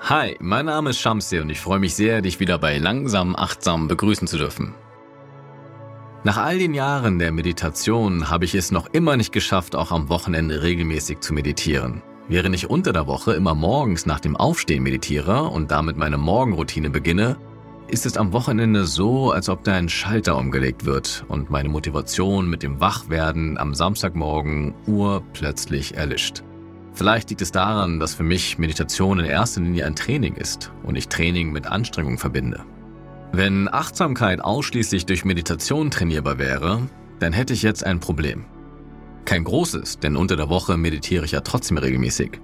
Hi, mein Name ist Shamsi und ich freue mich sehr, dich wieder bei Langsam Achtsam begrüßen zu dürfen. Nach all den Jahren der Meditation habe ich es noch immer nicht geschafft, auch am Wochenende regelmäßig zu meditieren. Während ich unter der Woche immer morgens nach dem Aufstehen meditiere und damit meine Morgenroutine beginne, ist es am Wochenende so, als ob da ein Schalter umgelegt wird und meine Motivation mit dem Wachwerden am Samstagmorgen urplötzlich erlischt. Vielleicht liegt es daran, dass für mich Meditation in erster Linie ein Training ist und ich Training mit Anstrengung verbinde. Wenn Achtsamkeit ausschließlich durch Meditation trainierbar wäre, dann hätte ich jetzt ein Problem. Kein großes, denn unter der Woche meditiere ich ja trotzdem regelmäßig.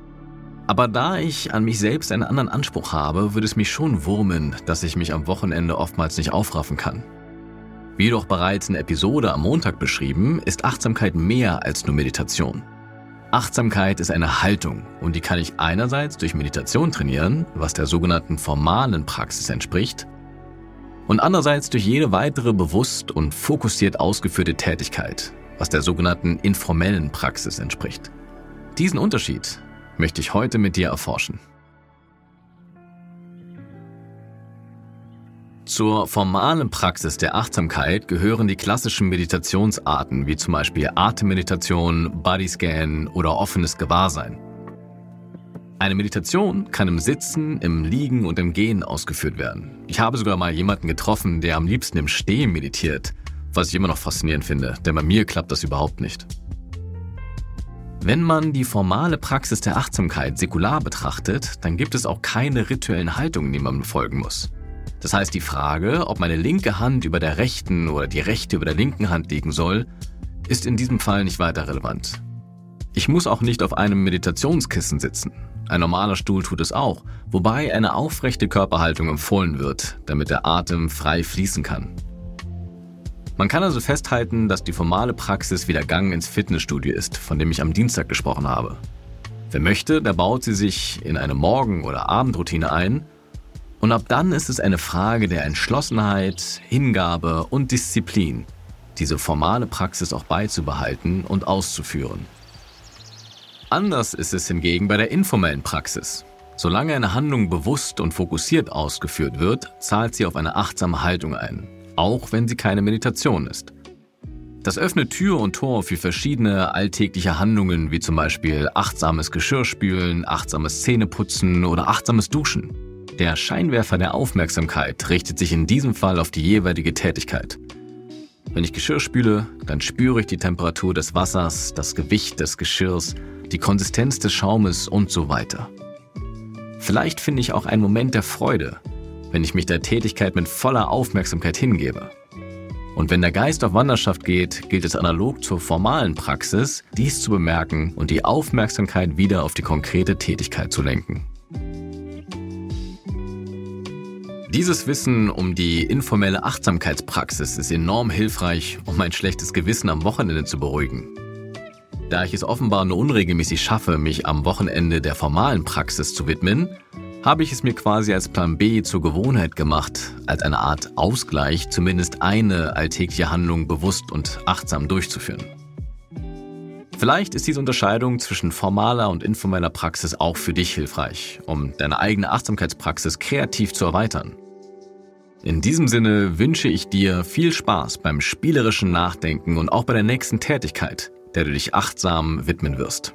Aber da ich an mich selbst einen anderen Anspruch habe, würde es mich schon wurmen, dass ich mich am Wochenende oftmals nicht aufraffen kann. Wie jedoch bereits in Episode am Montag beschrieben, ist Achtsamkeit mehr als nur Meditation. Achtsamkeit ist eine Haltung und die kann ich einerseits durch Meditation trainieren, was der sogenannten formalen Praxis entspricht, und andererseits durch jede weitere bewusst und fokussiert ausgeführte Tätigkeit, was der sogenannten informellen Praxis entspricht. Diesen Unterschied möchte ich heute mit dir erforschen. Zur formalen Praxis der Achtsamkeit gehören die klassischen Meditationsarten wie zum Beispiel Atemmeditation, Bodyscan oder offenes Gewahrsein. Eine Meditation kann im Sitzen, im Liegen und im Gehen ausgeführt werden. Ich habe sogar mal jemanden getroffen, der am liebsten im Stehen meditiert, was ich immer noch faszinierend finde, denn bei mir klappt das überhaupt nicht. Wenn man die formale Praxis der Achtsamkeit säkular betrachtet, dann gibt es auch keine rituellen Haltungen, die man folgen muss. Das heißt, die Frage, ob meine linke Hand über der rechten oder die rechte über der linken Hand liegen soll, ist in diesem Fall nicht weiter relevant. Ich muss auch nicht auf einem Meditationskissen sitzen. Ein normaler Stuhl tut es auch, wobei eine aufrechte Körperhaltung empfohlen wird, damit der Atem frei fließen kann. Man kann also festhalten, dass die formale Praxis wie der Gang ins Fitnessstudio ist, von dem ich am Dienstag gesprochen habe. Wer möchte, der baut sie sich in eine Morgen- oder Abendroutine ein und ab dann ist es eine Frage der Entschlossenheit, Hingabe und Disziplin, diese formale Praxis auch beizubehalten und auszuführen. Anders ist es hingegen bei der informellen Praxis. Solange eine Handlung bewusst und fokussiert ausgeführt wird, zahlt sie auf eine achtsame Haltung ein, auch wenn sie keine Meditation ist. Das öffnet Tür und Tor für verschiedene alltägliche Handlungen, wie zum Beispiel achtsames Geschirrspülen, achtsames Zähneputzen oder achtsames Duschen. Der Scheinwerfer der Aufmerksamkeit richtet sich in diesem Fall auf die jeweilige Tätigkeit. Wenn ich Geschirr spüle, dann spüre ich die Temperatur des Wassers, das Gewicht des Geschirrs, die Konsistenz des Schaumes und so weiter. Vielleicht finde ich auch einen Moment der Freude, wenn ich mich der Tätigkeit mit voller Aufmerksamkeit hingebe. Und wenn der Geist auf Wanderschaft geht, gilt es analog zur formalen Praxis, dies zu bemerken und die Aufmerksamkeit wieder auf die konkrete Tätigkeit zu lenken. Dieses Wissen um die informelle Achtsamkeitspraxis ist enorm hilfreich, um mein schlechtes Gewissen am Wochenende zu beruhigen. Da ich es offenbar nur unregelmäßig schaffe, mich am Wochenende der formalen Praxis zu widmen, habe ich es mir quasi als Plan B zur Gewohnheit gemacht, als eine Art Ausgleich zumindest eine alltägliche Handlung bewusst und achtsam durchzuführen. Vielleicht ist diese Unterscheidung zwischen formaler und informeller Praxis auch für dich hilfreich, um deine eigene Achtsamkeitspraxis kreativ zu erweitern. In diesem Sinne wünsche ich dir viel Spaß beim spielerischen Nachdenken und auch bei der nächsten Tätigkeit, der du dich achtsam widmen wirst.